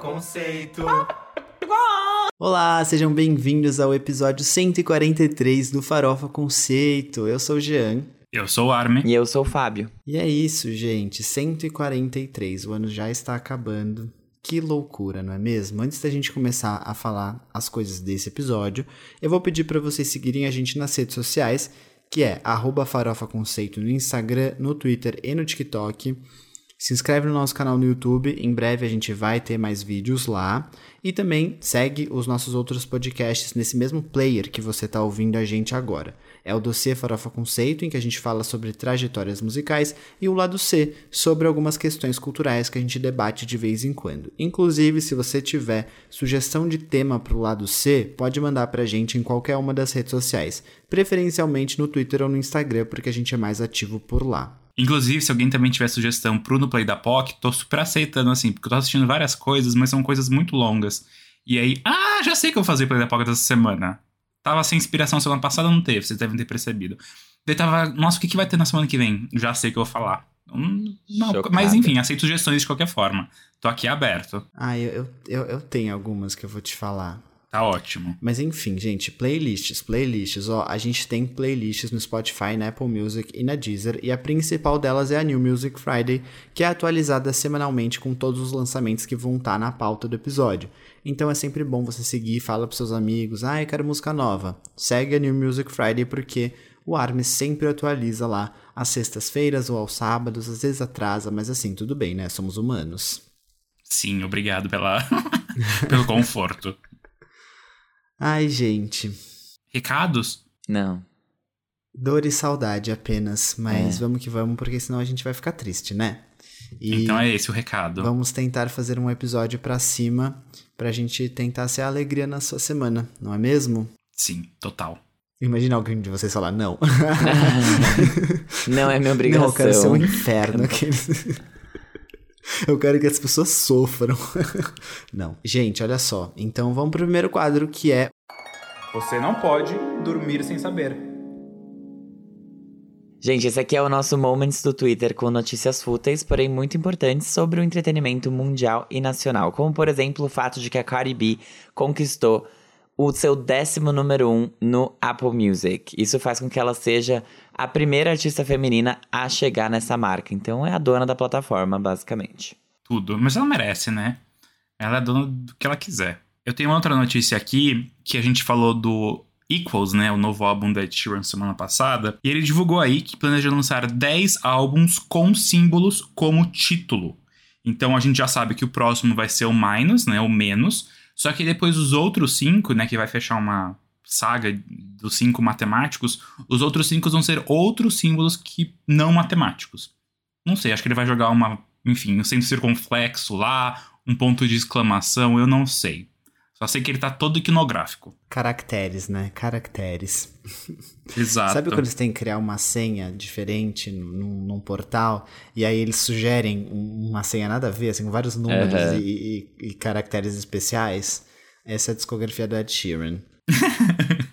Conceito. Olá, sejam bem-vindos ao episódio 143 do Farofa Conceito. Eu sou o Jean. Eu sou o Armin. E eu sou o Fábio. E é isso, gente. 143. O ano já está acabando. Que loucura, não é mesmo? Antes da gente começar a falar as coisas desse episódio, eu vou pedir para vocês seguirem a gente nas redes sociais, que é @farofa_conceito no Instagram, no Twitter e no TikTok. Se inscreve no nosso canal no YouTube, em breve a gente vai ter mais vídeos lá. E também segue os nossos outros podcasts nesse mesmo player que você está ouvindo a gente agora. É o dossiê Farofa Conceito, em que a gente fala sobre trajetórias musicais, e o lado C, sobre algumas questões culturais que a gente debate de vez em quando. Inclusive, se você tiver sugestão de tema para o lado C, pode mandar para a gente em qualquer uma das redes sociais, preferencialmente no Twitter ou no Instagram, porque a gente é mais ativo por lá. Inclusive, se alguém também tiver sugestão pro No Play da POC, tô super aceitando, assim, porque eu tô assistindo várias coisas, mas são coisas muito longas. E aí, ah, já sei o que eu vou fazer Play da POC dessa semana. Tava sem inspiração semana passada, não teve, vocês devem ter percebido. Daí tava, nossa, o que, que vai ter na semana que vem? Já sei o que eu vou falar. Hum, não, mas enfim, aceito sugestões de qualquer forma. Tô aqui aberto. Ah, eu, eu, eu tenho algumas que eu vou te falar. Tá ótimo. Mas enfim, gente, playlists, playlists, ó, a gente tem playlists no Spotify, na Apple Music e na Deezer, e a principal delas é a New Music Friday, que é atualizada semanalmente com todos os lançamentos que vão estar na pauta do episódio. Então é sempre bom você seguir, fala pros seus amigos, ah, eu quero música nova. Segue a New Music Friday porque o Army sempre atualiza lá às sextas-feiras ou aos sábados, às vezes atrasa, mas assim, tudo bem, né? Somos humanos. Sim, obrigado pela pelo conforto. Ai, gente. Recados? Não. Dor e saudade apenas, mas é. vamos que vamos, porque senão a gente vai ficar triste, né? E então é esse o recado. Vamos tentar fazer um episódio pra cima, pra gente tentar ser a alegria na sua semana, não é mesmo? Sim, total. Imagina alguém de vocês falar não. não é minha obrigação. Não, eu quero ser um inferno. Eu quero que as pessoas sofram. Não. Gente, olha só. Então vamos pro primeiro quadro que é. Você não pode dormir sem saber. Gente, esse aqui é o nosso Moments do Twitter com notícias fúteis, porém muito importantes sobre o entretenimento mundial e nacional. Como, por exemplo, o fato de que a Cardi B conquistou o seu décimo número um no Apple Music. Isso faz com que ela seja a primeira artista feminina a chegar nessa marca. Então é a dona da plataforma, basicamente. Tudo. Mas ela merece, né? Ela é dona do que ela quiser. Eu tenho outra notícia aqui que a gente falou do Equals, né, o novo álbum da Ed Sheeran semana passada, e ele divulgou aí que planeja lançar 10 álbuns com símbolos como título. Então a gente já sabe que o próximo vai ser o Minus, né, o menos, só que depois os outros cinco, né, que vai fechar uma saga dos cinco matemáticos, os outros cinco vão ser outros símbolos que não matemáticos. Não sei, acho que ele vai jogar uma, enfim, um centro circunflexo lá, um ponto de exclamação, eu não sei. Só sei que ele tá todo iconográfico. Caracteres, né? Caracteres. Exato. Sabe quando eles têm que criar uma senha diferente num, num, portal e aí eles sugerem uma senha nada a ver, assim, com vários números uhum. e, e, e caracteres especiais? Essa é a discografia do Ed Sheeran.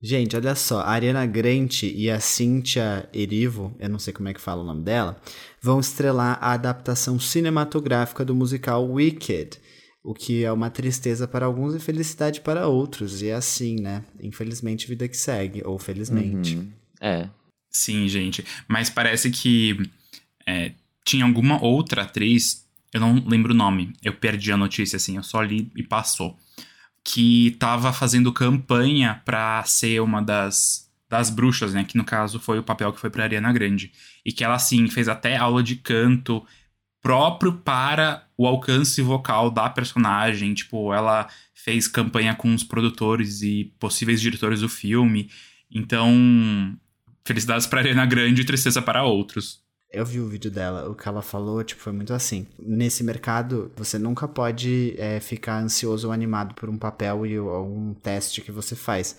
Gente, olha só, a Ariana Grande e a Cynthia Erivo, eu não sei como é que fala o nome dela, vão estrelar a adaptação cinematográfica do musical Wicked, o que é uma tristeza para alguns e felicidade para outros, e é assim, né? Infelizmente, vida que segue, ou felizmente. Uhum. É. Sim, gente, mas parece que é, tinha alguma outra atriz, eu não lembro o nome, eu perdi a notícia, assim, eu só li e passou que estava fazendo campanha para ser uma das, das bruxas, né? Que no caso foi o papel que foi para Ariana Grande. E que ela, assim, fez até aula de canto próprio para o alcance vocal da personagem. Tipo, ela fez campanha com os produtores e possíveis diretores do filme. Então, felicidades para Ariana Grande e tristeza para outros. Eu vi o vídeo dela, o que ela falou, tipo, foi muito assim. Nesse mercado, você nunca pode é, ficar ansioso ou animado por um papel e algum teste que você faz,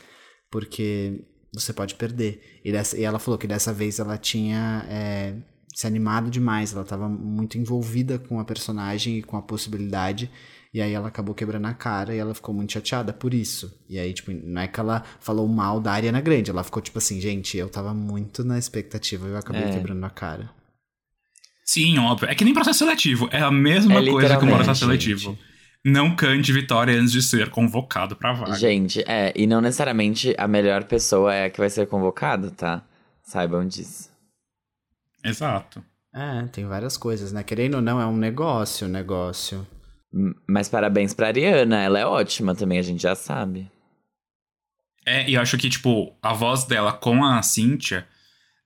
porque você pode perder. E, dessa, e ela falou que dessa vez ela tinha é, se animado demais, ela estava muito envolvida com a personagem e com a possibilidade. E aí ela acabou quebrando a cara e ela ficou muito chateada por isso. E aí, tipo, não é que ela falou mal da Ariana Grande, ela ficou tipo assim, gente, eu tava muito na expectativa e eu acabei é. quebrando a cara. Sim, óbvio. É que nem processo seletivo. É a mesma É coisa que um processo seletivo. Não cante vitória antes de ser convocado pra vaga. Gente, é, e não necessariamente a melhor pessoa é a que vai ser convocada, tá? Saibam disso. Exato. É, tem várias coisas, né? Querendo ou não, é um negócio, negócio. Mas parabéns pra Ariana, ela é ótima também, a gente já sabe. É, e eu acho que, tipo, a voz dela com a Cynthia.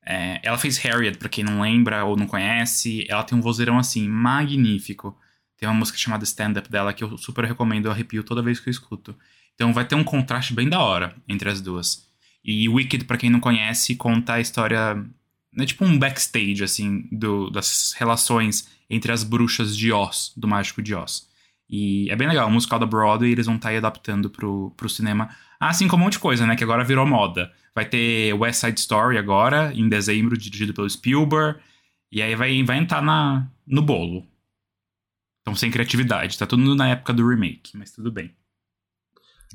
é, ela fez Harriet, pra quem não lembra ou não conhece. Ela tem um vozeirão assim, magnífico. Tem uma música chamada Stand Up dela que eu super recomendo, eu arrepio toda vez que eu escuto. Então vai ter um contraste bem da hora entre as duas. E Wicked, pra quem não conhece, conta a história. É tipo um backstage, assim, do, das relações entre as bruxas de Oz, do Mágico de Oz. E é bem legal, o musical da Broadway eles vão estar aí adaptando pro, pro cinema. Assim como um monte de coisa, né? Que agora virou moda. Vai ter West Side Story agora, em dezembro, dirigido pelo Spielberg. E aí vai, vai entrar na, no bolo. Então, sem criatividade. Tá tudo na época do remake, mas tudo bem.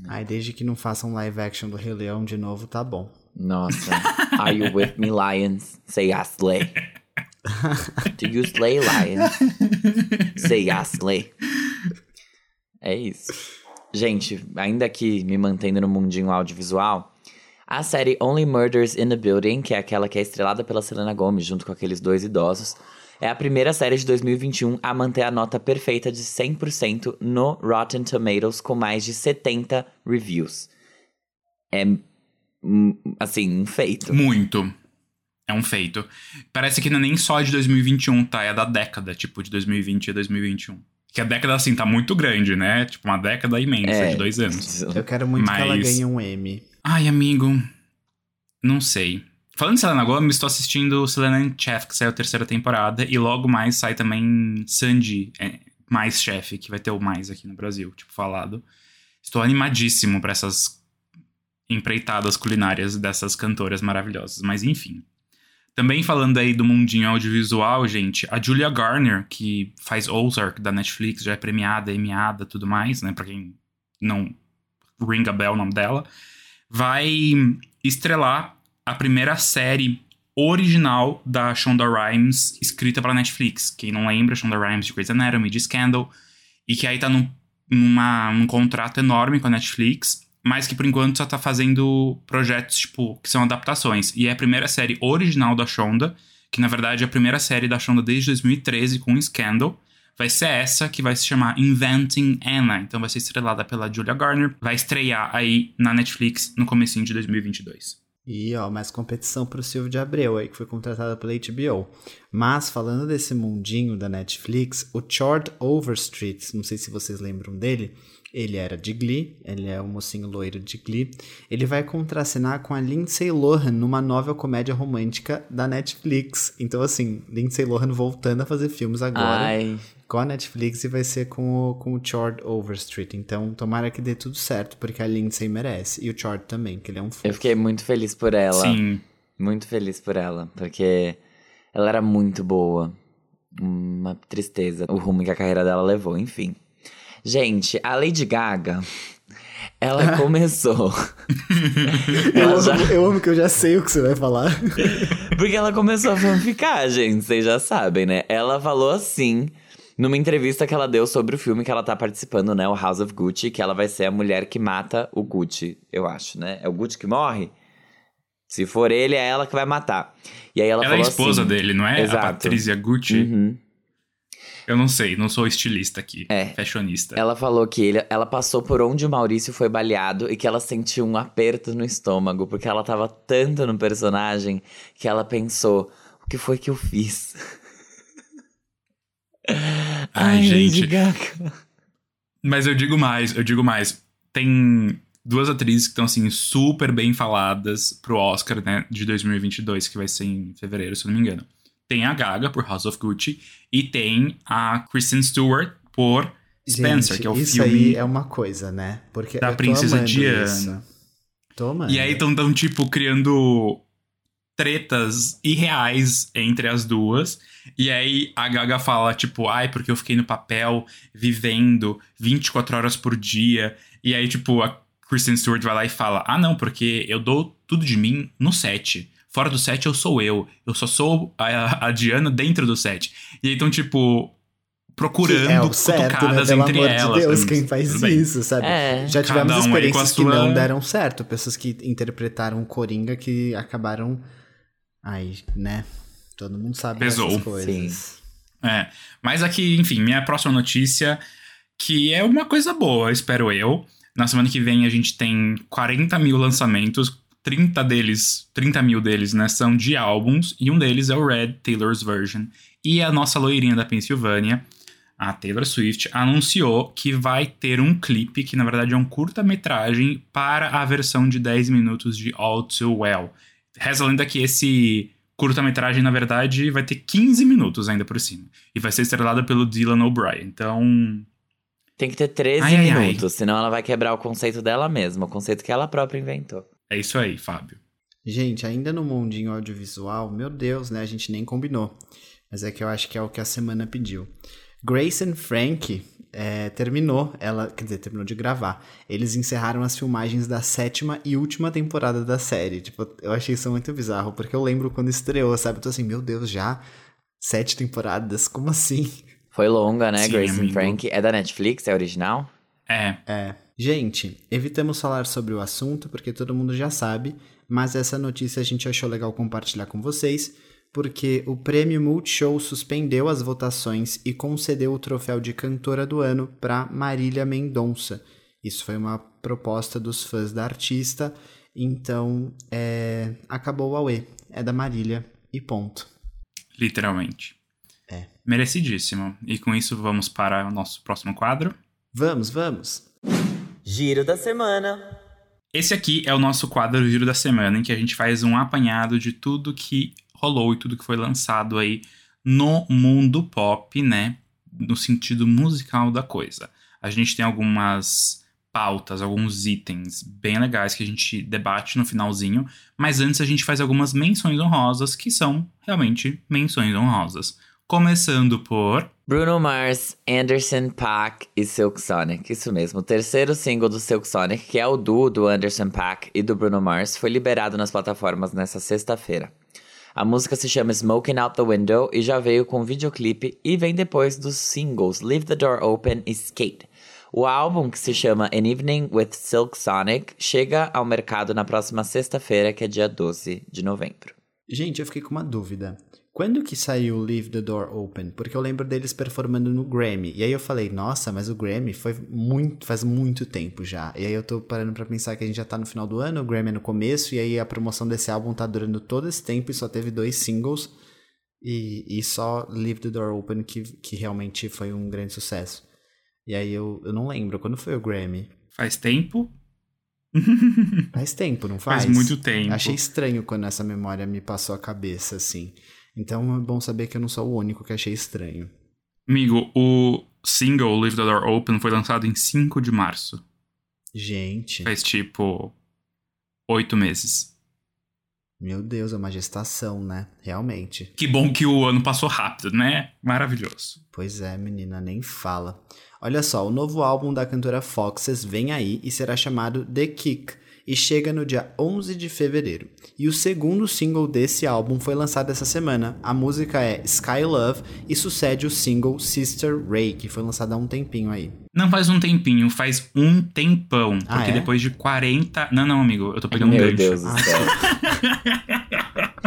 Ai, desde que não façam live action do Rei Leão de novo, tá bom. Nossa. Are you with me, lions? Say I slay. Do you slay, lions? Say I slay. É isso. Gente, ainda aqui me mantendo no mundinho audiovisual, a série Only Murders in the Building, que é aquela que é estrelada pela Selena Gomez junto com aqueles dois idosos, é a primeira série de 2021 a manter a nota perfeita de 100% no Rotten Tomatoes com mais de 70 reviews. É, assim, um feito. Muito. É um feito. Parece que não é nem só de 2021, tá? É da década, tipo, de 2020 a 2021. Que a década, assim, tá muito grande, né? Tipo, uma década imensa, É. de dois anos. Eu quero muito que ela Mas- ganhe um M. Ai, amigo. Não sei. Falando de Selena Gomez, estou assistindo Selena and Chef, que saiu a terceira temporada. E logo mais sai também Sandy, é, mais chefe, que vai ter o mais aqui no Brasil, tipo, falado. Estou animadíssimo para essas empreitadas culinárias dessas cantoras maravilhosas. Mas enfim. Também falando aí do mundinho audiovisual, gente, a Julia Garner, que faz Ozark da Netflix, já é premiada, emiada, tudo mais, né? Pra quem não ring a bell o nome dela, vai estrelar a primeira série original da Shonda Rhimes, escrita pela Netflix. Quem não lembra, Shonda Rhimes de Grey's Anatomy, de Scandal, e que aí tá num, numa, num contrato enorme com a Netflix, mas que por enquanto só tá fazendo projetos, tipo, que são adaptações. E é a primeira série original da Shonda, que na verdade é a primeira série da Shonda desde 2013 com Scandal. Vai ser essa que vai se chamar Inventing Anna. Então vai ser estrelada pela Julia Garner. Vai estrear aí na Netflix no comecinho de 2022. E, ó, mais competição pro Silvio de Abreu aí, que foi contratado pela HBO. Mas, falando desse mundinho da Netflix, o Chord Overstreet, não sei se vocês lembram dele, ele era de Glee, ele é o mocinho loiro de Glee. Ele vai contracenar com a Lindsay Lohan numa nova comédia romântica da Netflix. Então, assim, Lindsay Lohan voltando a fazer filmes agora Ai, com a Netflix e vai ser com o, com o Chord Overstreet. Então, tomara que dê tudo certo, porque a Lindsay merece. E o Chord também, que ele é um fofo. eu fiquei muito feliz por ela. Sim. Muito feliz por ela, porque ela era muito boa. Uma tristeza o rumo que a carreira dela levou, enfim. Gente, a Lady Gaga, ela começou. Eu ela amo, já- eu amo que eu já sei o que você vai falar. Porque ela começou a fanficar, gente, vocês já sabem, né? Ela falou assim, numa entrevista que ela deu sobre o filme que ela tá participando, né? O House of Gucci, que ela vai ser a mulher que mata o Gucci, eu acho, né? É o Gucci que morre? Se for ele, é ela que vai matar. E aí ela, Ela é a falou esposa assim, dele, não é? Exato. A Patrícia Gucci. Uhum. Eu não sei, não sou estilista aqui. É. Fashionista. Ela falou que ele- ela passou por onde o Maurício foi baleado e que ela sentiu um aperto no estômago, porque ela tava tanto no personagem que ela pensou: o que foi que eu fiz? Ai, gente. Lady Gaga. Mas eu digo mais, eu digo mais. Tem duas atrizes que estão, assim, super bem faladas pro Oscar, né, de 2022, que vai ser em fevereiro, se eu não me engano. Tem a Gaga, por House of Gucci, e tem a Kristen Stewart, por Spencer, Gente, que é o isso filme... aí é uma coisa, né? Porque da Princesa Diana. isso. Amando. E aí estão, tão, tipo, criando tretas irreais entre as duas. E aí a Gaga fala, tipo, ai, porque eu fiquei no papel vivendo 24 horas por dia. E aí, tipo, a Kristen Stewart vai lá e fala: Ah, não, porque eu dou tudo de mim no set. Fora do set eu sou eu. Eu só sou a, a Diana dentro do set. E aí, então, tipo, procurando Que é o certo, né? Pelo entre amor elas. de Deus, quem faz isso, sabe? É. Já tivemos um aí experiências que sua- não deram certo. Pessoas que interpretaram o Coringa que acabaram. Ai, né? Todo mundo sabe Pesou. dessas coisas. É, mas aqui, enfim, minha próxima notícia, que é uma coisa boa, espero eu. Na semana que vem a gente tem 40 mil lançamentos, 30 deles, 30 mil deles, né, são de álbuns, e um deles é o Red Taylor's Version. E a nossa loirinha da Pensilvânia, a Taylor Swift, anunciou que vai ter um clipe, que na verdade é um curta-metragem, para a versão de 10 minutos de All Too Well. Reza a lenda que esse curta-metragem, na verdade, vai ter 15 minutos ainda por cima. E vai ser estrelada pelo Dylan O'Brien. Então, Tem que ter 13 Ai, ai, ai. minutos, senão ela vai quebrar o conceito dela mesma, o conceito que ela própria inventou. É isso aí, Fábio. Gente, ainda no mundinho audiovisual, meu Deus, né? A gente nem combinou. Mas é que eu acho que é o que a semana pediu. Grace and Frank é, terminou, ela, quer dizer, terminou de gravar. Eles encerraram as filmagens da sétima e última temporada da série. Tipo, eu achei isso muito bizarro, porque eu lembro quando estreou, sabe? Eu tô assim, meu Deus, já? Sete temporadas? Como assim? Foi longa, né, Sim, Grace and amigo. Frank? É da Netflix? É original? É, É. Gente, evitamos falar sobre o assunto porque todo mundo já sabe, mas essa notícia a gente achou legal compartilhar com vocês, porque o prêmio Multishow suspendeu as votações e concedeu o troféu de cantora do ano para Marília Mendonça. Isso foi uma proposta dos fãs da artista, então é, acabou o Aue. É da Marília e ponto. literalmente. É. Merecidíssimo. E com isso vamos para o nosso próximo quadro. Vamos, vamos! Giro da semana. Esse aqui é o nosso quadro Giro da Semana, em que a gente faz um apanhado de tudo que rolou e tudo que foi lançado aí no mundo pop, né? No sentido musical da coisa. A gente tem algumas pautas, alguns itens bem legais que a gente debate no finalzinho, mas antes a gente faz algumas menções honrosas que são realmente menções honrosas. Começando por Bruno Mars, Anderson Paak e Silk Sonic. Isso mesmo. O terceiro single do Silk Sonic, que é o duo do Anderson Paak e do Bruno Mars, foi liberado nas plataformas nessa sexta-feira. A música se chama Smoking Out the Window e já veio com videoclipe e vem depois dos singles Leave the Door Open e Skate. O álbum, que se chama An Evening with Silk Sonic, chega ao mercado na próxima sexta-feira, que é dia 12 de novembro. Gente, eu fiquei com uma dúvida. Quando que saiu Leave the Door Open? Porque eu lembro deles performando no Grammy. E aí eu falei, nossa, mas o Grammy foi muito, faz muito tempo já. E aí eu tô parando pra pensar que a gente já tá no final do ano, o Grammy é no começo, e aí a promoção desse álbum tá durando todo esse tempo e só teve dois singles. E, e só Leave the Door Open que, que realmente foi um grande sucesso. E aí eu, eu não lembro, quando foi o Grammy? Faz tempo? Faz tempo, não faz? Faz muito tempo. Achei estranho quando essa memória me passou a cabeça, assim. Então é bom saber que eu não sou o único que achei estranho. Amigo, o single Leave the Door Open foi lançado em 5 de março. Gente, Faz tipo. oito meses. meu Deus, é uma gestação, né? Realmente. Que bom que o ano passou rápido, né? Maravilhoso. Pois é, menina, nem fala. Olha só, o novo álbum da cantora Foxes vem aí e será chamado The Kick e chega no dia 11 de fevereiro. E o segundo single desse álbum foi lançado essa semana. A música é Sky Love e sucede o single Sister Ray, que foi lançado há um tempinho aí. Não faz um tempinho, faz um tempão. Ah, porque é? depois de 40. Não, não, amigo, eu tô pegando um Meu gancho. Deus do Ah, céu.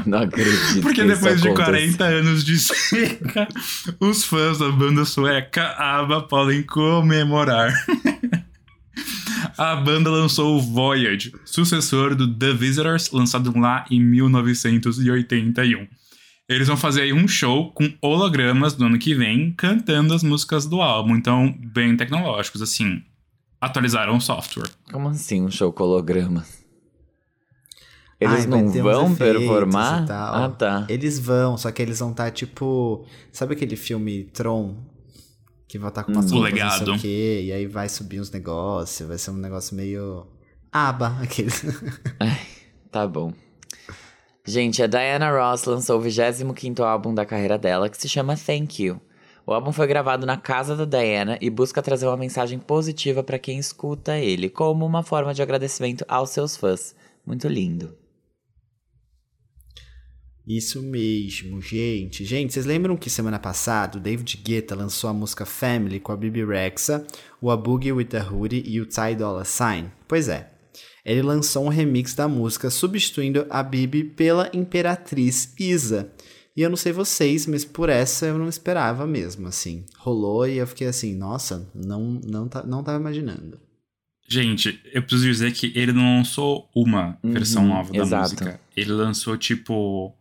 Não acredito. Porque que depois isso de aconteça. 40 anos de seca, os fãs da banda sueca ABBA podem comemorar. A banda lançou o Voyage, sucessor do The Visitors, lançado lá em 1981. Eles vão fazer aí um show com hologramas no ano que vem, cantando as músicas do álbum. Então, bem tecnológicos, assim. Atualizaram o software. Como assim um show com hologramas? Eles Ai, não vão performar? Ah, tá. Eles vão, só que eles vão estar tipo. Sabe aquele filme Tron? Que vai estar com Hum. O roupas, não sei Legado. o quê, e aí vai subir uns negócios, vai ser um negócio meio. Aba, aquele. Ai, tá bom. Gente, a Diana Ross lançou o 25º álbum da carreira dela, que se chama Thank You. O álbum foi gravado na casa da Diana e busca trazer uma mensagem positiva para quem escuta ele, como uma forma de agradecimento aos seus fãs. Muito lindo. Isso mesmo, gente. Gente, vocês lembram que semana passada o David Guetta lançou a música Family com a Bibi Rexa, o A Boogie with the Hoodie e o Ty Dolla Sign? Pois é. Ele lançou um remix da música substituindo a Bibi pela Imperatriz Isa. E eu não sei vocês, mas por essa eu não esperava mesmo, assim. Rolou e eu fiquei assim, nossa, não não tá, não tava imaginando. Gente, eu preciso dizer que ele não lançou uma versão Uhum, nova da exato. música. Ele lançou, tipo,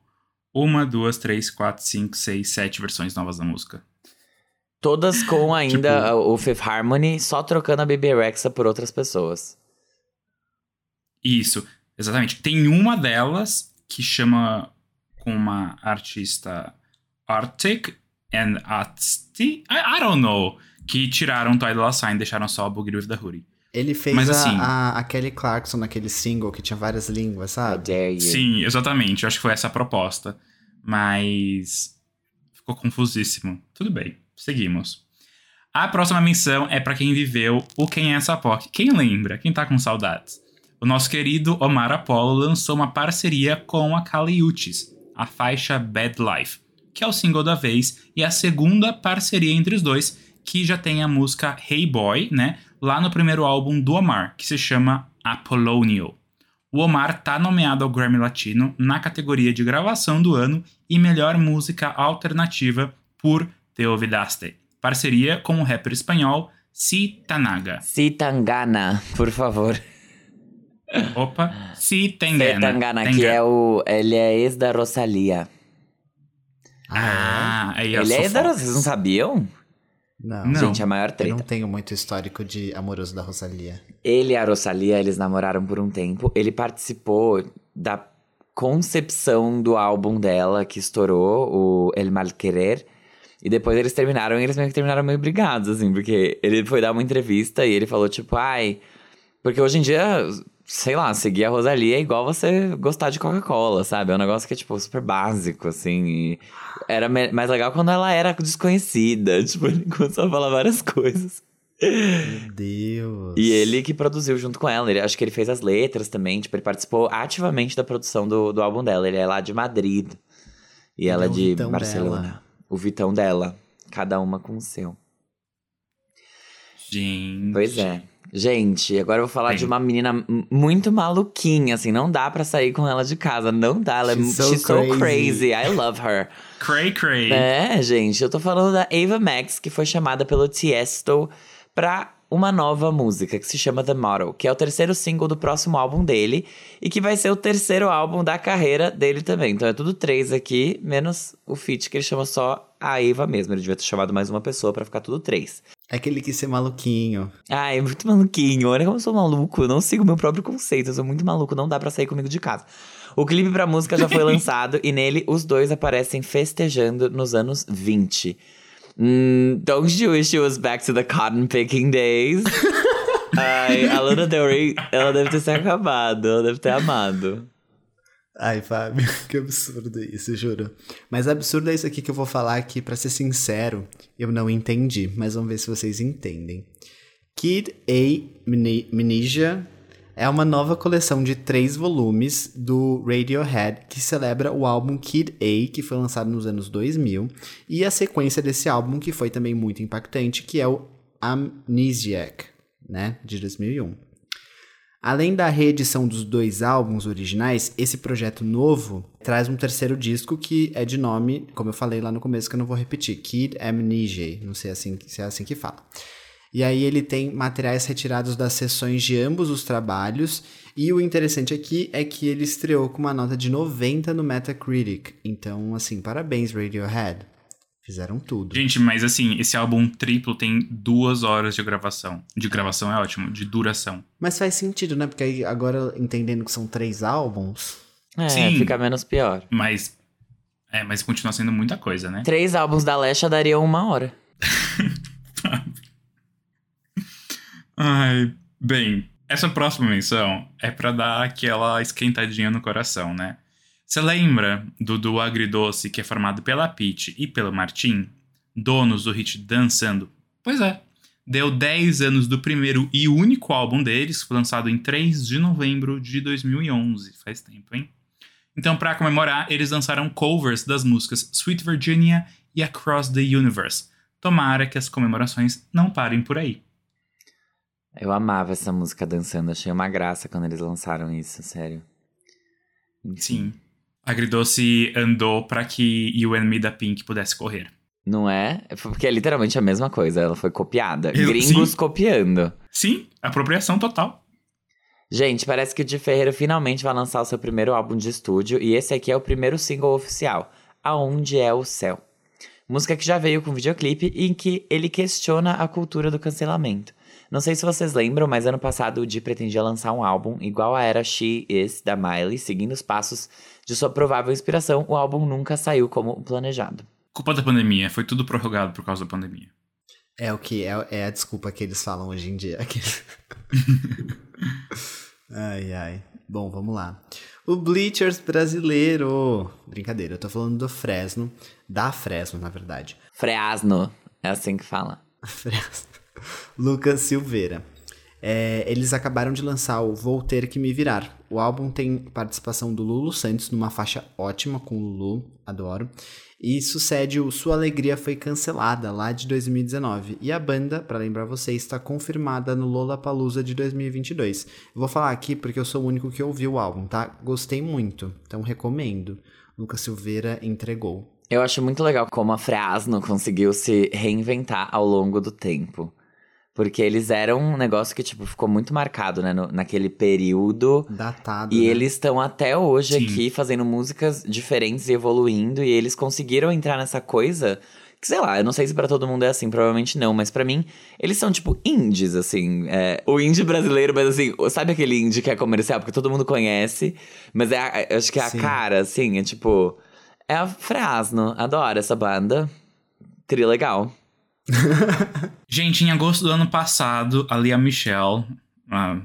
uma, duas, três, quatro, cinco, seis, sete versões novas da música. Todas com ainda Tipo- o Fifth Harmony, só trocando a BB Rexa por outras pessoas. Isso, exatamente. Tem uma delas que chama com uma artista Arctic and Asti. I, I don't know. Que tiraram o Ty Dolla Sign e deixaram só a Boogie with the Hoodie. Ele fez Mas, a, assim- a, a Kelly Clarkson naquele single que tinha várias línguas, sabe? Sim, exatamente. Eu acho que foi essa a proposta. Mas ficou confusíssimo. Tudo bem, seguimos. A próxima menção é pra quem viveu o Quem é essa POC. Quem lembra? Quem tá com saudades? O nosso querido Omar Apollo lançou uma parceria com a Kali Uchis, a faixa Bad Life, que é o single da vez e a segunda parceria entre os dois, que já tem a música Hey Boy, né? Lá no primeiro álbum do Omar, que se chama Apolonio. O Omar tá nomeado ao Grammy Latino na categoria de gravação do ano e melhor música alternativa por Te Olvidaste, parceria com o rapper espanhol Si Tanaga. Citangana, por favor. Opa, Si Tengana. Citangana, que é o. Ele é ex da Rosalia. Ah, aí eu Ele sou é ex da. Rosalia. Vocês não sabiam? Não. Não. Gente, a maior Eu treta. não tenho muito histórico de amoroso da Rosalia. Ele e a Rosalia, eles namoraram por um tempo. Ele participou da concepção do álbum dela, que estourou, o El Mal Querer. E depois eles terminaram, e eles meio que terminaram meio brigados, assim, porque ele foi dar uma entrevista e ele falou, tipo, ai. Porque hoje em dia, sei lá, seguir a Rosalia é igual você gostar de Coca-Cola, sabe? É um negócio que é, tipo, super básico, assim. E era mais legal quando ela era desconhecida. Tipo, ele começou a falar várias coisas. Meu Deus. E ele que produziu junto com ela. Ele, acho que ele fez as letras também. Tipo, ele participou ativamente da produção do, do álbum dela. Ele é lá de Madrid. E Ele ela é de Barcelona. dela. O Vitão dela. Cada uma com o seu. Gente. Pois é. Gente, agora eu vou falar Bem. de uma menina muito maluquinha, assim. Não dá pra sair com ela de casa. Não dá. Ela é She's mu- so she's so crazy. crazy. I love her. Cray Cray. É, gente, eu tô falando da Ava Max, que foi chamada pelo Tiesto pra uma nova música que se chama The Model, que é o terceiro single do próximo álbum dele e que vai ser o terceiro álbum da carreira dele também. Então é tudo três aqui, menos o feat que ele chama só a Ava mesmo. Ele devia ter chamado mais uma pessoa pra ficar tudo três. É que ele quis ser maluquinho. Ai, muito maluquinho. Olha como eu sou maluco. Eu não sigo meu próprio conceito. Eu sou muito maluco. Não dá pra sair comigo de casa. O clipe pra música já foi lançado e nele os dois aparecem festejando nos anos 20. Hum, don't you wish it was back to the cotton picking days? Ai, a Lana Del Rey, ela deve ter se acabado. Ela deve ter amado. Ai, Fábio, que absurdo isso, juro. Mas absurdo é isso aqui que eu vou falar que, pra ser sincero, eu não entendi, mas vamos ver se vocês entendem. Kid A Mini- Amnesia é uma nova coleção de três volumes do Radiohead que celebra o álbum Kid A, que foi lançado nos anos 2000, e a sequência desse álbum que foi também muito impactante, que é o Amnesiac, né, de 2001. Além da reedição dos dois álbuns originais, esse projeto novo traz um terceiro disco que é de nome, como eu falei lá no começo, que eu não vou repetir, Kid Amnesia, não sei assim, se é assim que fala. E aí ele tem materiais retirados das sessões de ambos os trabalhos, e o interessante aqui é que ele estreou com uma nota de 90 no Metacritic. Então, assim, parabéns Radiohead. Fizeram tudo. Gente, mas assim, esse álbum triplo tem duas horas de gravação. De gravação é ótimo, de duração. Mas faz sentido, né? Porque aí agora entendendo que são três álbuns, É, Sim. fica menos pior. Mas. É, mas continua sendo muita coisa, né? Três álbuns da Lesha dariam uma hora. Ai, bem, essa próxima menção é pra dar aquela esquentadinha no coração, né? Você lembra do duo agridoce que é formado pela Peach e pelo Martin, donos do hit Dançando? Pois é, deu 10 anos do primeiro e único álbum deles, lançado em 3 de novembro de 2011, faz tempo, hein? Então, para comemorar, eles lançaram covers das músicas Sweet Virginia e Across the Universe. Tomara que as comemorações não parem por aí. Eu amava essa música dançando, achei uma graça quando eles lançaram isso, sério. Enfim. Sim. A Agridoce andou para que You and Me da Pink pudesse correr. Não é? Porque é literalmente a mesma coisa, ela foi copiada. Eu- Gringos sim. copiando. Sim, apropriação total. Gente, parece que o Di Ferreira finalmente vai lançar o seu primeiro álbum de estúdio e esse aqui é o primeiro single oficial, Aonde é o Céu. Música que já veio com videoclipe e em que ele questiona a cultura do cancelamento. Não sei se vocês lembram, mas ano passado o Di pretendia lançar um álbum igual a era She Is da Miley, seguindo os passos de sua provável inspiração. O álbum nunca saiu como planejado. Culpa da pandemia, foi tudo prorrogado por causa da pandemia. É o que é, é a desculpa que eles falam hoje em dia. ai, ai. Bom, vamos lá. O Bleachers brasileiro. Brincadeira, eu tô falando do Fresno. Da Fresno, na verdade. Freasno, é assim que fala. Fresno. Lucas Silveira. É, eles acabaram de lançar o Vou Ter Que Me Virar. O álbum tem participação do Lulu Santos numa faixa ótima com o Lulu, adoro. E sucede o Sua Alegria Foi Cancelada, lá de 2019. E a banda, pra lembrar vocês, está confirmada no Lollapalooza de 2022. Eu vou falar aqui porque eu sou o único que ouviu o álbum, tá? Gostei muito, então recomendo. Lucas Silveira entregou. Eu acho muito legal como a Freasno conseguiu se reinventar ao longo do tempo. Porque eles eram um negócio que, tipo, ficou muito marcado, né? no- naquele período. Datado. E né? eles estão até hoje Sim. aqui fazendo músicas diferentes e evoluindo. E eles conseguiram entrar nessa coisa. Que sei lá, eu não sei se pra todo mundo é assim, provavelmente não, mas pra mim, eles são tipo indies, assim. é, o indie brasileiro, mas assim, sabe aquele indie que é comercial, porque todo mundo conhece, mas é, a- eu acho que é a Sim. cara, assim, é tipo. É a Frasno, adoro essa banda. Tri legal. Gente, em agosto do ano passado, a Lia Michelle, a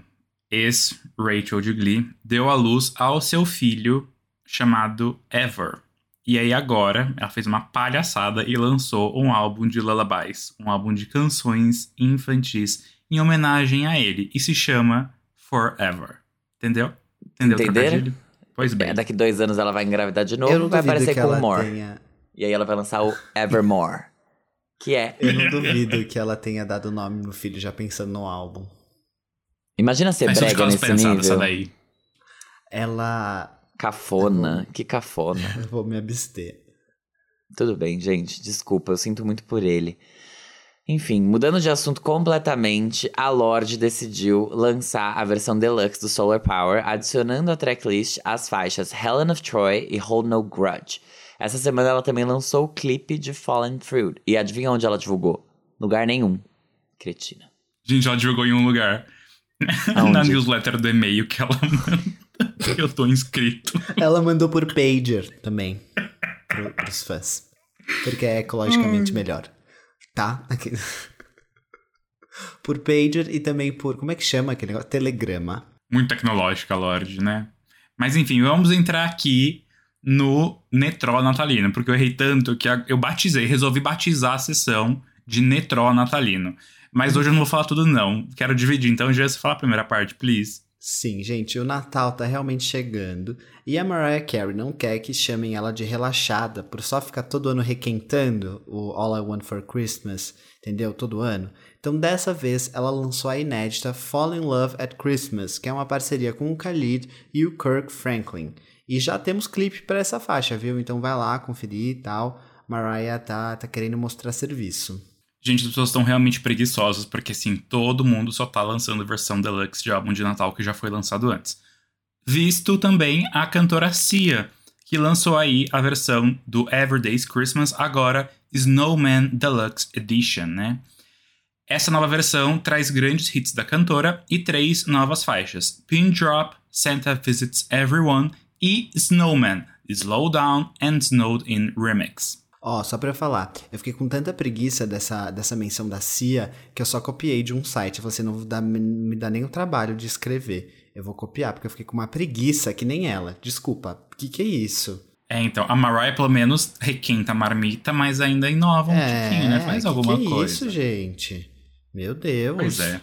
ex-Rachel de Glee, deu à luz ao seu filho chamado Ever. E aí agora, ela fez uma palhaçada e lançou um álbum de lullabies, um álbum de canções infantis em homenagem a ele, e se chama Forever. Entendeu? Entendeu o Entenderam? trocadilho? Pois bem. É, daqui dois anos ela vai engravidar de novo eu não e vai aparecer com ela More. tenha... E aí ela vai lançar o Evermore. Que é. Eu não duvido que ela tenha dado o nome no filho já pensando no álbum. Imagina ser Mas brega nesse nível. essa daí. Ela. Cafona, que cafona. Eu vou me abster. Tudo bem, gente, desculpa, eu sinto muito por ele. Enfim, mudando de assunto completamente, a Lorde decidiu lançar a versão deluxe do Solar Power, adicionando à tracklist as faixas Helen of Troy e Hold No Grudge. Essa semana ela também lançou o clipe de Fallen Fruit. E adivinha onde ela divulgou? Lugar nenhum. Cretina. Gente, ela divulgou em um lugar. Na Aonde? newsletter do e-mail que ela manda. Eu tô inscrito. Ela mandou por pager também. Pro, pros fãs. Porque é ecologicamente melhor. Tá? Aqui. Por pager e também por. Como é que chama aquele negócio? Telegrama. Muito tecnológica, Lorde, né? Mas enfim, vamos entrar aqui no Netró natalino, porque eu errei tanto que eu batizei, resolvi batizar a sessão de Netró natalino. Mas hoje eu não vou falar tudo, não. Quero dividir. Então, já você fala a primeira parte, please. Sim, gente, o Natal tá realmente chegando e a Mariah Carey não quer que chamem ela de relaxada por só ficar todo ano requentando o All I Want for Christmas, entendeu? Todo ano. Então, dessa vez, ela lançou a inédita Fall in Love at Christmas, que é uma parceria com o Khalid e o Kirk Franklin. E já temos clipe para essa faixa, viu? Então vai lá conferir e tal. Mariah tá, tá querendo mostrar serviço. Gente, as pessoas estão realmente preguiçosas, porque assim, todo mundo só tá lançando versão deluxe de álbum de Natal que já foi lançado antes. Visto também a cantora Cia, que lançou aí a versão do Everyday's Christmas, agora Snowman Deluxe Edition, né? Essa nova versão traz grandes hits da cantora e três novas faixas: Pin Drop, Santa Visits Everyone e Snowman, Slow Down and Snowed In Remix. Ó, só pra falar, eu fiquei com tanta preguiça dessa, dessa menção da CIA que eu só copiei de um site. Você não dá, me dá nem o trabalho de escrever. Eu vou copiar, porque eu fiquei com uma preguiça que nem ela. Desculpa, o que, que é isso? É, então, a Mariah pelo menos requenta a marmita, mas ainda inova um tiquinho, né? Faz que alguma que é coisa. isso, gente? Meu Deus. Pois é.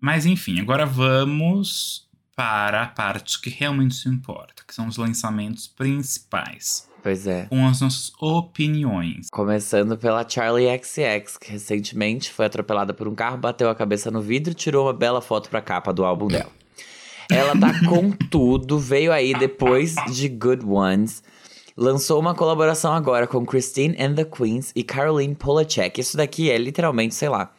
Mas enfim, agora vamos para a parte que realmente se importa, que são os lançamentos principais. Pois é. Com as nossas opiniões. Começando pela Charlie XX, que recentemente foi atropelada por um carro, bateu a cabeça no vidro e tirou uma bela foto pra capa do álbum dela. Ela tá com tudo, veio aí depois de Good Ones. Lançou uma colaboração agora com Christine and the Queens e Caroline Polachek. Isso daqui é literalmente, sei lá.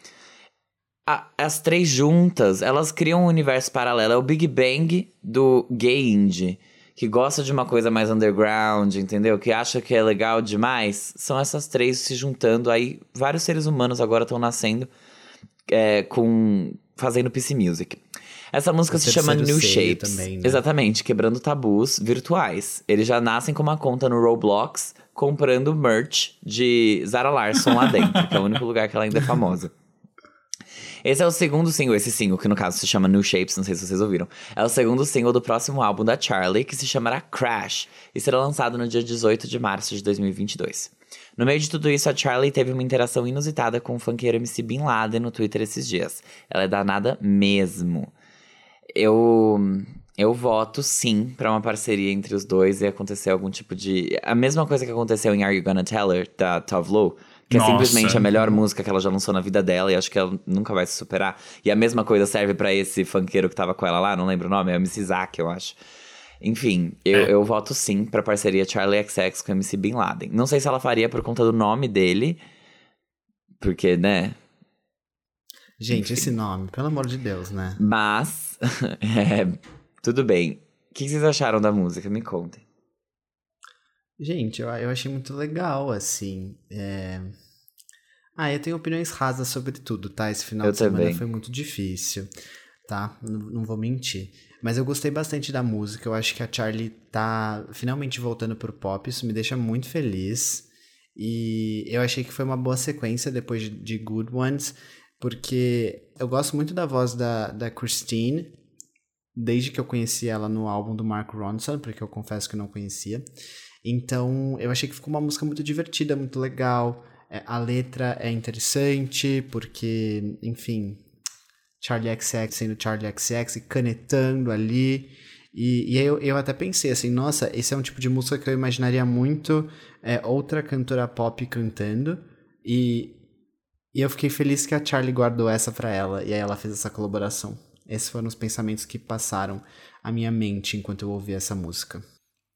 A- as três juntas, elas criam um universo paralelo. É o Big Bang do gay indie. Que gosta de uma coisa mais underground, entendeu? Que acha que é legal demais. São essas três se juntando. Aí vários seres humanos agora estão nascendo é, com. fazendo PC Music. Essa música O se chama New Shapes. também, né? Exatamente, quebrando tabus virtuais. Eles já nascem com uma conta no Roblox, comprando merch de Zara Larson lá dentro, que é o único lugar que ela ainda é famosa. Esse é o segundo single, esse single, que no caso se chama New Shapes, não sei se vocês ouviram. É o segundo single do próximo álbum da Charlie, que se chamará Crash, e será lançado no dia 18 de março de 2022. No meio de tudo isso, a Charlie teve uma interação inusitada com o funkeiro MC Bin Laden no Twitter esses dias. Ela é danada mesmo. Eu eu voto sim pra uma parceria entre os dois e acontecer algum tipo de a mesma coisa que aconteceu em Are You Gonna Tell Her da Tove que Nossa. é simplesmente a melhor música que ela já lançou na vida dela e acho que ela nunca vai se superar. E a mesma coisa serve pra esse funkeiro que tava com ela lá, não lembro o nome, é o MC Zack, eu acho. Enfim, eu, É. eu voto sim pra parceria Charlie XX com o MC Bin Laden. Não sei se ela faria por conta do nome dele, porque, né? Gente, esse nome, pelo amor de Deus, né? Mas, é, tudo bem. O que vocês acharam da música? Me contem. Gente, eu, eu achei muito legal, assim. é... Ah, eu tenho opiniões rasas sobre tudo, tá? Esse final Eu de semana também. foi muito difícil, tá? Não, não vou mentir. Mas eu gostei bastante da música. Eu acho que a Charlie tá finalmente voltando pro pop. Isso me deixa muito feliz. E eu achei que foi uma boa sequência depois de, de Good Ones, porque eu gosto muito da voz da, da Christine, desde que eu conheci ela no álbum do Mark Ronson, porque eu confesso que eu não conhecia. Então, eu achei que ficou uma música muito divertida, muito legal. É, a letra é interessante, porque, enfim, Charlie XX sendo Charlie XX e canetando ali. E, e eu, eu até pensei assim, nossa, esse é um tipo de música que eu imaginaria muito é, outra cantora pop cantando. E, e eu fiquei feliz que a Charlie guardou essa pra ela e aí ela fez essa colaboração. Esses foram os pensamentos que passaram à minha mente enquanto eu ouvia essa música.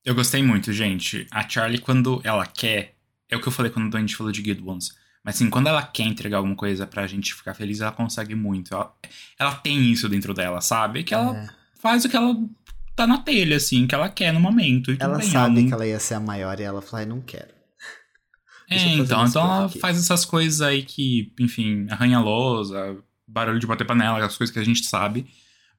Eu gostei muito, gente. A Charlie, quando ela quer, é o que eu falei quando a gente falou de Good Ones. Mas assim, quando ela quer entregar alguma coisa pra gente ficar feliz, ela consegue muito. Ela, ela tem isso dentro dela, sabe? Que ela É. faz o que ela tá na telha, assim, que ela quer no momento. Ela sabe que ela ia ser a maior e ela falou, ai, não quero. É, então, então ela aqui. faz essas coisas aí que, enfim, arranha a lousa, barulho de bater panela, as coisas que a gente sabe.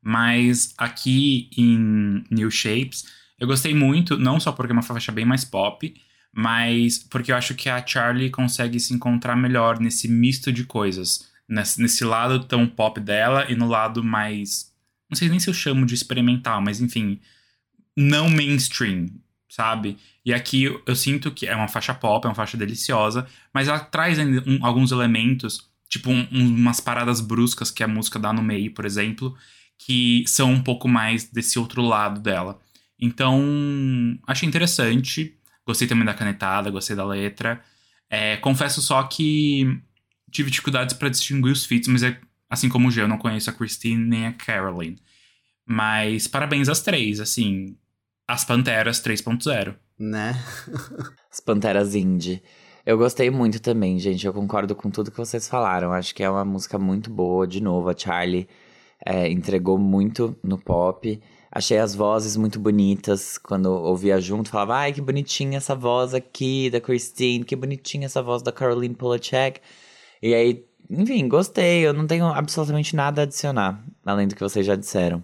Mas aqui em New Shapes, eu gostei muito, não só porque é uma faixa bem mais pop, mas porque eu acho que a Charlie consegue se encontrar melhor nesse misto de coisas. Nesse, nesse lado tão pop dela e no lado mais. Não sei nem se eu chamo de experimental, mas enfim. Não mainstream, sabe? E aqui eu, eu sinto que é uma faixa pop, é uma faixa deliciosa, mas ela traz um- alguns elementos, tipo um- umas paradas bruscas que a música dá no meio, por exemplo, que são um pouco mais desse outro lado dela. Então, achei interessante. Gostei também da canetada, gostei da letra. É, confesso só que tive dificuldades para distinguir os feats, mas é, assim como o G, eu não conheço a Christine nem a Caroline. Mas parabéns às três, assim. As Panteras 3.0. Né? As Panteras Indie. Eu gostei muito também, gente. Eu concordo com tudo que vocês falaram. Acho que é uma música muito boa. De novo, a Charlie é, entregou muito no pop. Achei as vozes muito bonitas. Quando ouvia junto, falava: Ai, que bonitinha essa voz aqui da Christine. Que bonitinha essa voz da Caroline Polachek. E aí, enfim, gostei. Eu não tenho absolutamente nada a adicionar, além do que vocês já disseram.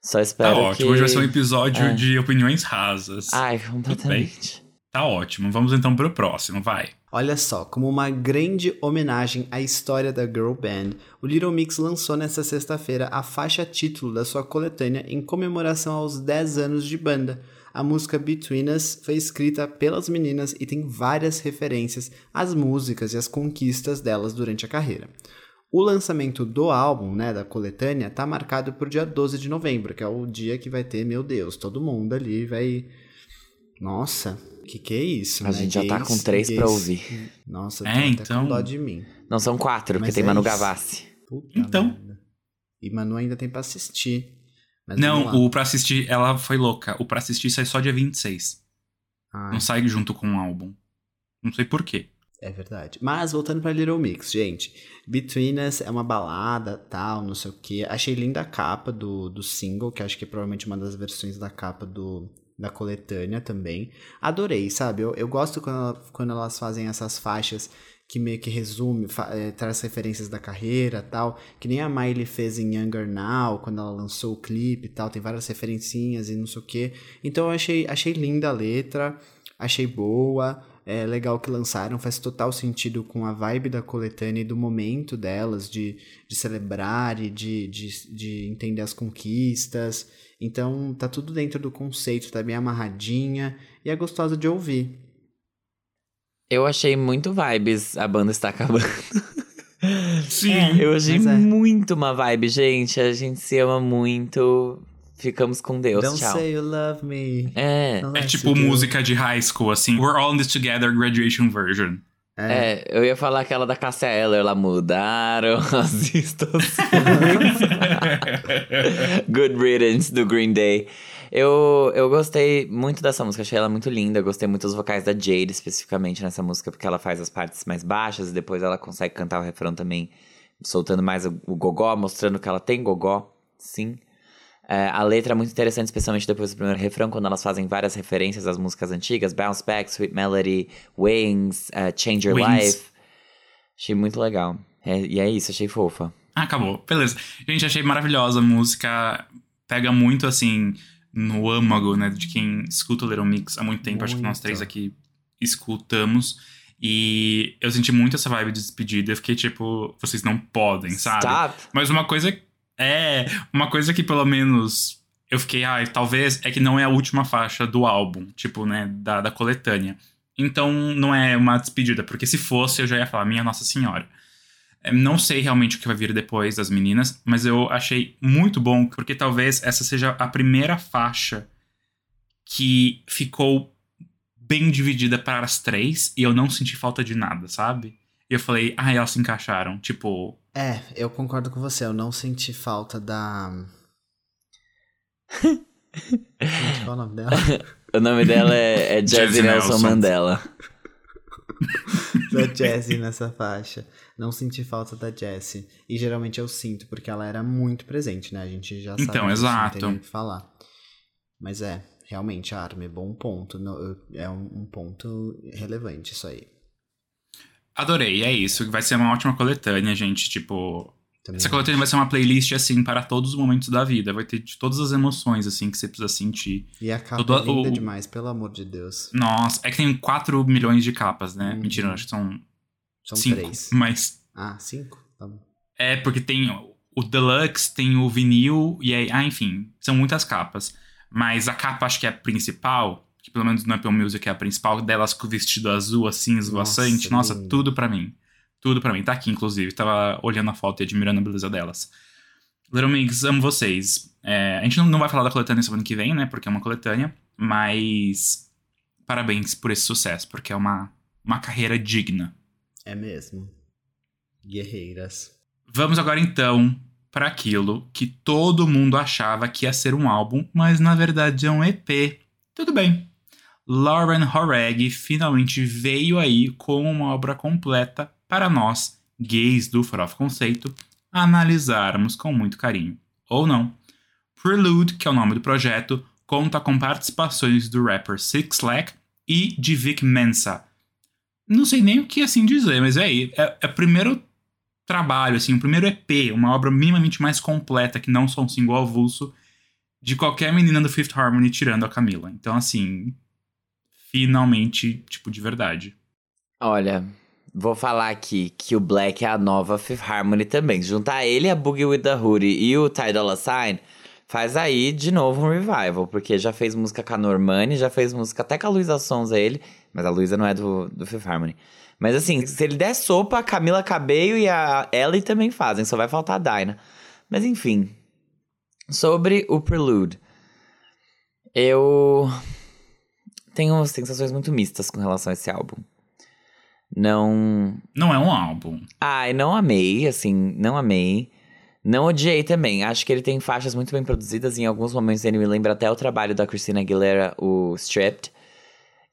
Só Tá espero que... ótimo. Hoje vai ser um episódio É. de opiniões rasas. Ai, completamente. Tá ótimo. Vamos então pro próximo, vai. Olha só, como uma grande homenagem à história da girl band, o Little Mix lançou nesta sexta-feira a faixa título da sua coletânea em comemoração aos 10 anos de banda. A música Between Us foi escrita pelas meninas e tem várias referências às músicas e às conquistas delas durante a carreira. O lançamento do álbum, né, da coletânea, tá marcado pro dia 12 de novembro, que é o dia que vai ter, meu Deus, todo mundo ali vai. Nossa, que que é isso? A né? gente já tá Gays- com três pra gays- ouvir. Nossa, É, então- com dó de mim. Não são quatro, porque Mas tem é Manu isso. Gavassi. Puta Então. merda. E Manu ainda tem pra assistir. Mas Não, o pra assistir, ela foi louca. O pra assistir sai só dia 26. Ah, Não sai junto com o álbum. Não sei por quê. É verdade. Mas voltando pra Little Mix, gente. Between Us é uma balada, tal, não sei o quê. Achei linda a capa do, do single, que acho que é provavelmente uma das versões da capa do, da coletânea também. Adorei, sabe? Eu, eu gosto quando, ela- quando elas fazem essas faixas que meio que resume, eh, traz referências da carreira tal. Que nem a Miley fez em Younger Now, quando ela lançou o clipe e tal. Tem várias referencinhas e não sei o quê. Então eu achei, achei linda a letra, achei boa. É legal que lançaram, faz total sentido com a vibe da coletânea e do momento delas, de, de celebrar e de, de, de entender as conquistas. Então tá tudo dentro do conceito, tá bem amarradinha e é gostosa de ouvir. Eu achei muito vibes, a banda está acabando. Sim. Eu achei é. muito uma vibe, gente. A gente se ama muito. Ficamos com Deus. Don't Tchau. say you love me. É. É unless tipo música de high school, assim. We're all in this together, graduation version. É. É, eu ia falar aquela da Cássia Eller, lá mudaram as estações. Good Riddance, do Green Day. Eu, eu gostei muito dessa música, achei ela muito linda. Gostei muito dos vocais da Jade, especificamente nessa música, porque ela faz as partes mais baixas e depois ela consegue cantar o refrão também, soltando mais o, o gogó, mostrando que ela tem gogó, sim. É, a letra é muito interessante, especialmente depois do primeiro refrão, quando elas fazem várias referências às músicas antigas: Bounce Back, Sweet Melody, Wings, uh, Change Your Wings. Life. Achei muito legal. É, e é isso, achei fofa. Ah, acabou. Beleza. Gente, achei maravilhosa. A música pega muito, assim, no âmago, né? De quem escuta o Little Mix há muito tempo. Acho que nós Muito. três aqui escutamos. E eu senti muito essa vibe de despedida. Eu fiquei tipo, vocês não podem, sabe? Stop! Mas uma coisa. É. Uma coisa que pelo menos. Eu fiquei, ai, talvez é que não é a última faixa do álbum, tipo, né, da, da coletânea. Então não é uma despedida, porque se fosse eu já ia falar, minha Nossa Senhora. É, Não sei realmente o que vai vir depois das meninas, mas eu achei muito bom, porque talvez essa seja a primeira faixa que ficou bem dividida para as três e eu não senti falta de nada, sabe? Eu falei, ah, elas se encaixaram. Tipo, É, eu concordo com você. Eu não senti falta da. Qual é o nome dela? O nome dela é, é Jazzy Jazzy Nelson Nelson. Mandela. da Jessie nessa faixa. Não senti falta da Jessie. E geralmente eu sinto, porque ela era muito presente, né? A gente já sabe. Então, disso, Não exato. tem nem o que falar. Mas é, realmente, a Armin, bom ponto. É um, um ponto relevante isso aí. Adorei, é isso. Vai ser uma ótima coletânea, gente. Tipo, Também essa coletânea vai ser uma playlist, assim, para todos os momentos da vida. Vai ter de todas as emoções, assim, que você precisa sentir. E a capa Todo- é linda o- demais, pelo amor de Deus. Nossa, é que tem 4 milhões de capas, né? Uhum. Mentira, acho que são São 5. três. Mas Ah, cinco? Tá bom. é porque tem o Deluxe, tem o vinil, e aí, ah, enfim, são muitas capas. Mas a capa, acho que é a principal, que pelo menos no Apple Music é a principal, delas com o vestido azul, assim, esvoaçante. Nossa, Nossa, tudo pra mim. Tudo pra mim. Tá aqui, inclusive. Tava olhando a foto e admirando a beleza delas. Little Mix, amo vocês. É, a gente não, não vai falar da coletânea semana que vem, né? Porque é uma coletânea. Mas parabéns por esse sucesso, porque é uma, uma carreira digna. É mesmo. Guerreiras. Vamos agora então para aquilo que todo mundo achava que ia ser um álbum, mas na verdade é um EP. Tudo bem. Lauren Horeg finalmente veio aí com uma obra completa para nós, gays do Farofa Conceito, analisarmos com muito carinho. Ou não. Prelude, que é o nome do projeto, conta com participações do rapper Six Lack e de Vic Mensa. Não sei nem o que assim dizer, mas é aí. É, é o primeiro trabalho, assim, o primeiro EP, uma obra minimamente mais completa, que não só um single avulso, de qualquer menina do Fifth Harmony tirando a Camila. Então, assim, finalmente, tipo, de verdade. Olha, vou falar aqui que o Black é a nova Fifth Harmony também. Juntar ele, a Boogie with the Hoodie e o Ty Dolla Sign faz aí de novo um revival, porque já fez música com a Normani, já fez música até com a Luísa Sons ele, mas a Luísa não é do, do Fifth Harmony. Mas assim, se ele der sopa, a Camila Cabello e a Ellie também fazem, só vai faltar a Dinah. Mas enfim, sobre o Prelude. Eu tenho sensações muito mistas com relação a esse álbum. Não. Não é um álbum. Ai, não amei, assim, não amei. Não odiei também. Acho que ele tem faixas muito bem produzidas. Em alguns momentos ele me lembra até o trabalho da Christina Aguilera, o Stripped.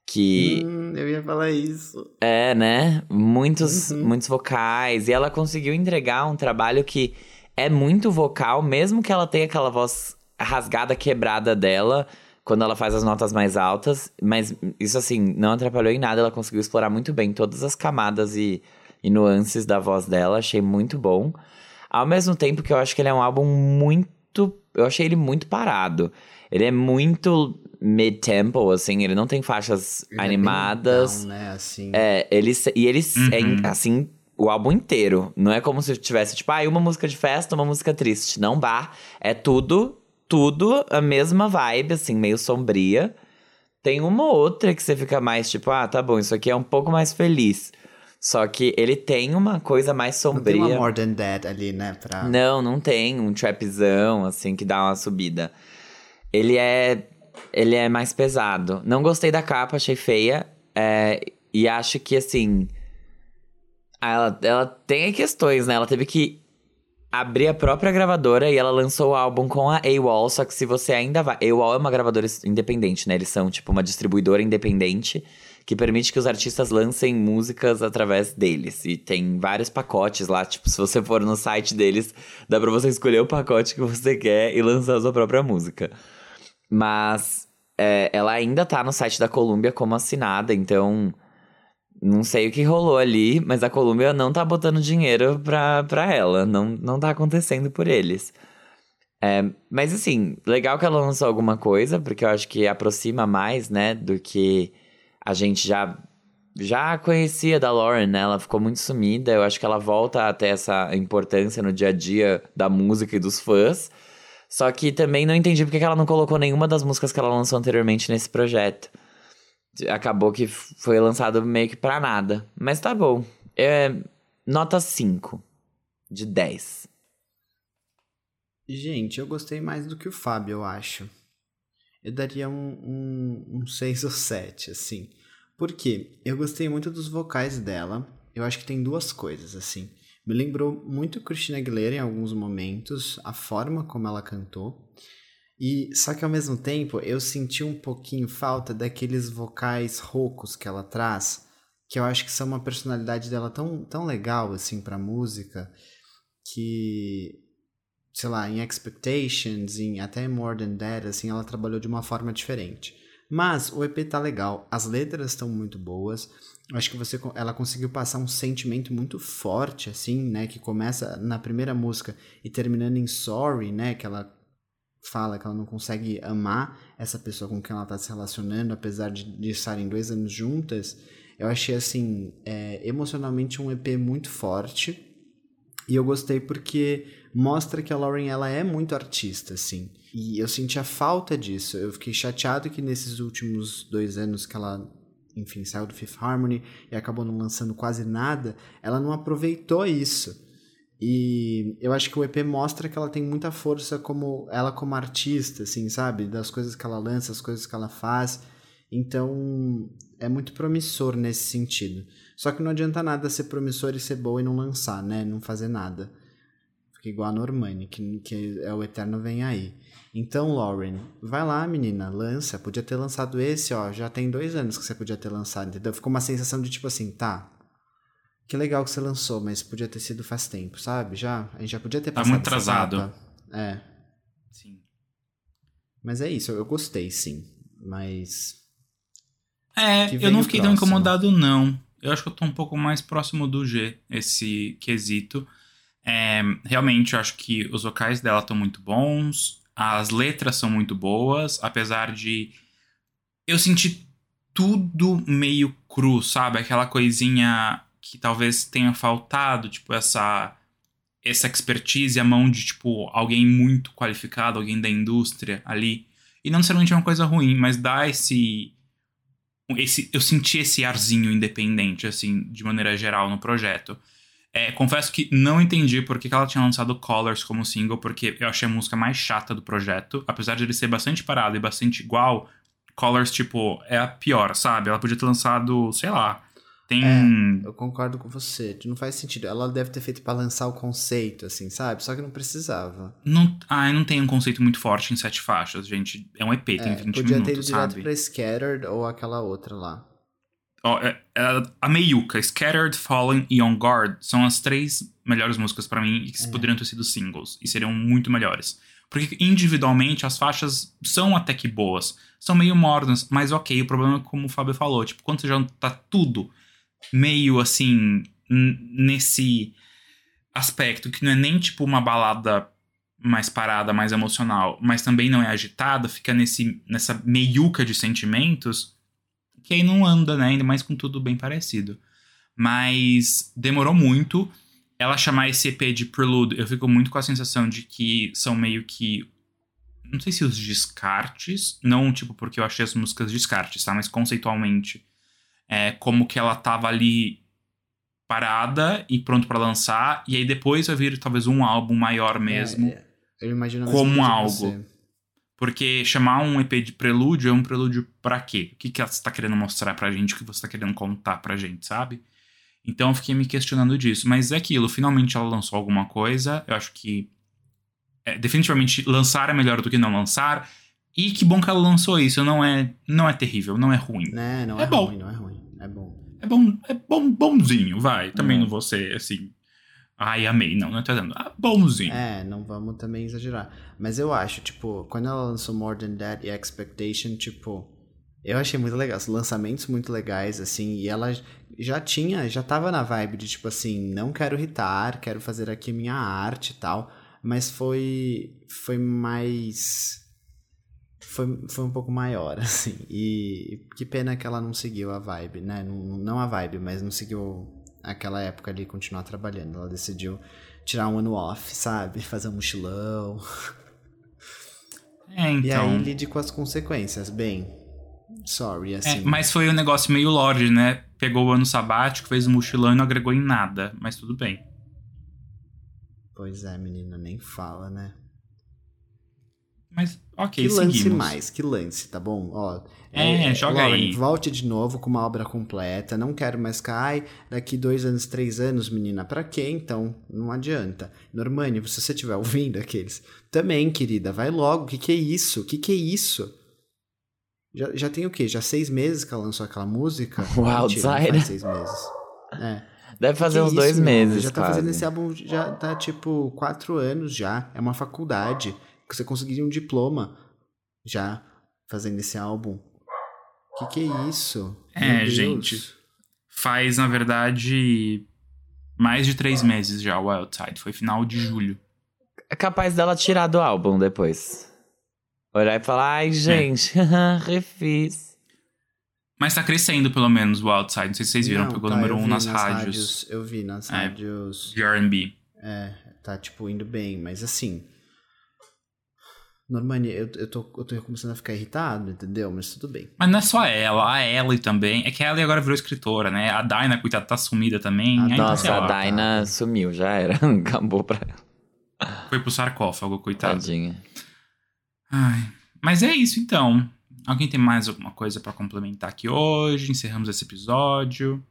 Que. Hum, eu ia falar isso. É, né? Muitos, Uhum. muitos vocais. E ela conseguiu entregar um trabalho que é muito vocal, mesmo que ela tenha aquela voz rasgada, quebrada dela, quando ela faz as notas mais altas. Mas isso, assim, não atrapalhou em nada. Ela conseguiu explorar muito bem todas as camadas e, e nuances da voz dela. Achei muito bom. Ao mesmo tempo que eu acho que ele é um álbum muito. Eu achei ele muito parado. Ele é muito mid-tempo, assim, ele não tem faixas Ele é animadas. down, né, assim. É, eles. E eles. Uhum. É, assim, o álbum inteiro. Não é como se tivesse, tipo, ah, uma música de festa, uma música triste. Não bar. É tudo, tudo a mesma vibe, assim, meio sombria. Tem uma ou outra que você fica mais, tipo, ah, tá bom, isso aqui é um pouco mais feliz. Só que ele tem uma coisa mais Não tem sombria. uma More Than That ali, né? Pra... Não, não tem um trapzão, assim, que dá uma subida. Ele é. Ele é mais pesado. Não gostei da capa, achei feia. é, e acho que, assim. Ela, ela tem questões, né? Ela teve que abrir a própria gravadora e ela lançou o álbum com a AWOL. Só que se você ainda vai. AWOL é uma gravadora independente, né? Eles são, tipo, uma distribuidora independente que permite que os artistas lancem músicas através deles. E tem vários pacotes lá, tipo, se você for no site deles, dá pra você escolher o pacote que você quer e lançar a sua própria música. Mas é, ela ainda tá no site da Columbia como assinada, então não sei o que rolou ali, mas a Columbia não tá botando dinheiro pra, pra ela, não, não tá acontecendo por eles. É, mas assim, legal que ela lançou alguma coisa, porque eu acho que aproxima mais, né, do que a gente já já conhecia da Lauren, né? Ela ficou muito sumida. Eu acho que ela volta a ter essa importância no dia a dia da música e dos fãs. Só que também não entendi porque que ela não colocou nenhuma das músicas que ela lançou anteriormente nesse projeto. Acabou que foi lançado meio que pra nada. Mas tá bom. É, nota 5 de 10. Gente, eu gostei mais do que o Fábio, eu acho. Eu daria um, um, um 6 ou 7, assim. Por quê? Eu gostei muito dos vocais dela. Eu acho que tem duas coisas, assim. Me lembrou muito Christina Aguilera em alguns momentos, a forma como ela cantou. E só que ao mesmo tempo eu senti um pouquinho falta daqueles vocais roucos que ela traz, que eu acho que são uma personalidade dela tão, tão legal assim pra música, que sei lá, em Expectations, em até More Than That, assim, ela trabalhou de uma forma diferente. Mas o EP tá legal, as letras estão muito boas. Acho que você, ela conseguiu passar um sentimento muito forte, assim, né? Que começa na primeira música e terminando em Sorry, né? Que ela fala que ela não consegue amar essa pessoa com quem ela tá se relacionando, apesar de, de estarem dois anos juntas. Eu achei, assim, é, emocionalmente um EP muito forte. E eu gostei porque mostra que a Lauren ela é muito artista, assim. E eu senti a falta disso. Eu fiquei chateado que nesses últimos dois anos que ela, enfim, saiu do Fifth Harmony e acabou não lançando quase nada, ela não aproveitou isso. E eu acho que o EP mostra que ela tem muita força como ela como artista, assim, sabe? Das coisas que ela lança, as coisas que ela faz. Então, é muito promissor nesse sentido. Só que não adianta nada ser promissor e ser boa e não lançar, né? Não fazer nada. Fica igual a Normani, que, que é o Eterno Vem Aí. Então, Lauren, vai lá, menina, lança. Podia ter lançado esse, ó. Já tem dois anos que você podia ter lançado, entendeu? Ficou uma sensação de tipo assim, tá. Que legal que você lançou, mas podia ter sido faz tempo, sabe? Já, a gente já podia ter Tá passado muito essa atrasado. É. Sim. Mas é isso, eu gostei, sim. Mas. É, Que eu não fiquei tão próximo. incomodado, não. Eu acho que eu tô um pouco mais próximo do G, esse quesito. É, realmente, eu acho que os vocais dela estão muito bons, as letras são muito boas, apesar de eu senti tudo meio cru, sabe? Aquela coisinha que talvez tenha faltado, tipo, essa essa expertise à mão de, tipo, alguém muito qualificado, alguém da indústria ali. E não necessariamente é uma coisa ruim, mas dá esse. esse eu senti esse arzinho independente, assim, de maneira geral no projeto. É, confesso que não entendi por que ela tinha lançado Colors como single, porque eu achei a música mais chata do projeto. Apesar de ele ser bastante parado e bastante igual, Colors, tipo, é a pior, sabe? Ela podia ter lançado, sei lá. Tem. É, eu concordo com você. Não faz sentido. Ela deve ter feito para lançar o conceito, assim, sabe? Só que não precisava. Não, ah, não tem um conceito muito forte em sete faixas, gente. É um EP, tem é, 20 podia minutos, ter ido sabe? direto pra Scattered ou aquela outra lá. Ó, é- é- a Meiuca, Scattered, Fallen e On Guard são as três melhores músicas pra mim e que poderiam ter sido singles e seriam muito melhores. Porque individualmente as faixas são até que boas, são meio mornas, mas ok, o problema é como o Fábio falou, tipo, quando você já tá tudo meio assim nesse aspecto que não é nem tipo uma balada mais parada, mais emocional, mas também não é agitada, fica nesse nessa meiuca de sentimentos, que aí não anda, né? Ainda mais com tudo bem parecido. Mas demorou muito. Ela chamar esse EP de Prelude, eu fico muito com a sensação de que são meio que. Não sei se os descartes. Não, tipo, porque eu achei as músicas descartes, tá? Mas conceitualmente. É como que ela tava ali parada e pronto pra lançar. E aí depois vai vir talvez um álbum maior mesmo. É, é. eu imagino como algo. Porque chamar um EP de prelúdio é um prelúdio pra quê? O que, que você tá querendo mostrar pra gente? O que você tá querendo contar pra gente, sabe? Então eu fiquei me questionando disso. Mas é aquilo, finalmente ela lançou alguma coisa. Eu acho que. é, definitivamente lançar é melhor do que não lançar. E que bom que ela lançou isso. Não é, não é terrível, não é ruim. Né, não É é, bom. ruim, não é ruim. É bom. É bom, é bom, bonzinho, vai. Também É. não vou ser assim. Ai, amei. Não, não tô dizendo. Ah, bonzinho. É, não vamos também exagerar. Mas eu acho, tipo, quando ela lançou More Than That e Expectation, tipo, eu achei muito legal. Os lançamentos muito legais, assim, e ela já tinha, já tava na vibe de, tipo assim, não quero irritar, quero fazer aqui minha arte e tal. Mas foi. Foi mais. Foi, foi um pouco maior, assim. E que pena que ela não seguiu a vibe, né? Não, não a vibe, mas não seguiu aquela época ali continuar trabalhando. Ela decidiu tirar um ano off, sabe? Fazer um mochilão. É, E então. aí lide com as consequências. Bem, sorry, É, assim. mas foi um negócio meio Lorde, né? Pegou o ano sabático, fez um mochilão e não agregou em nada. Mas tudo bem. Pois é, menina, nem fala, né? Mas, ok, que lance seguimos. mais, que lance, tá bom? Ó, É, joga Lauren, aí. Volte de novo com uma obra completa. Não quero mais ai, daqui dois anos, três anos, menina. Pra quê então? Não adianta. Normani, se você estiver ouvindo aqueles. Também, querida, vai logo. O que, que é isso? O que, que é isso? Já, já tem o quê? Já seis meses que ela lançou aquela música? O Mentira, não Outsider. faz seis meses. É. Deve fazer Que uns dois meses, Já tá quase. fazendo esse álbum, já tá tipo quatro anos já. É uma faculdade. Que você conseguiria um diploma já fazendo esse álbum. Que que é isso? É, gente. Faz, na verdade, mais de três meses já o Outside. Foi final de julho. É capaz dela tirar do álbum depois. Olhar e falar, ai, gente, refiz. Mas tá crescendo, pelo menos, o Outside. Não sei se vocês viram, Não, pegou tá, número um vi nas, rádios Eu vi nas É. rádios. de R&B. É, tá tipo indo bem, mas assim. Normani, eu, eu, tô, eu tô começando a ficar irritado, entendeu? Mas tudo bem. Mas não é só ela, a Ellie também. É que a Ellie agora virou escritora, né? A Dinah, coitada, tá sumida também. A Aí, Nossa, sei Nossa, lá, a Daina sumiu, já era. Acabou pra ela. Foi pro sarcófago, coitado. Tadinha. Ai. Mas é isso, então. Alguém tem mais alguma coisa pra complementar aqui hoje? Encerramos esse episódio.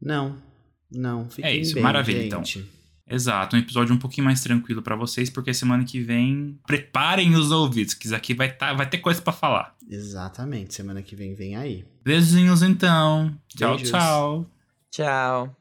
Não, não, fiquem É isso, bem, maravilha, então. Exato, um episódio um pouquinho mais tranquilo pra vocês, porque semana que vem preparem os ouvidos, que isso aqui vai, tá, vai ter coisa pra falar. Exatamente, semana que vem vem aí. Beijinhos então. Tchau, Beijos. tchau. Tchau.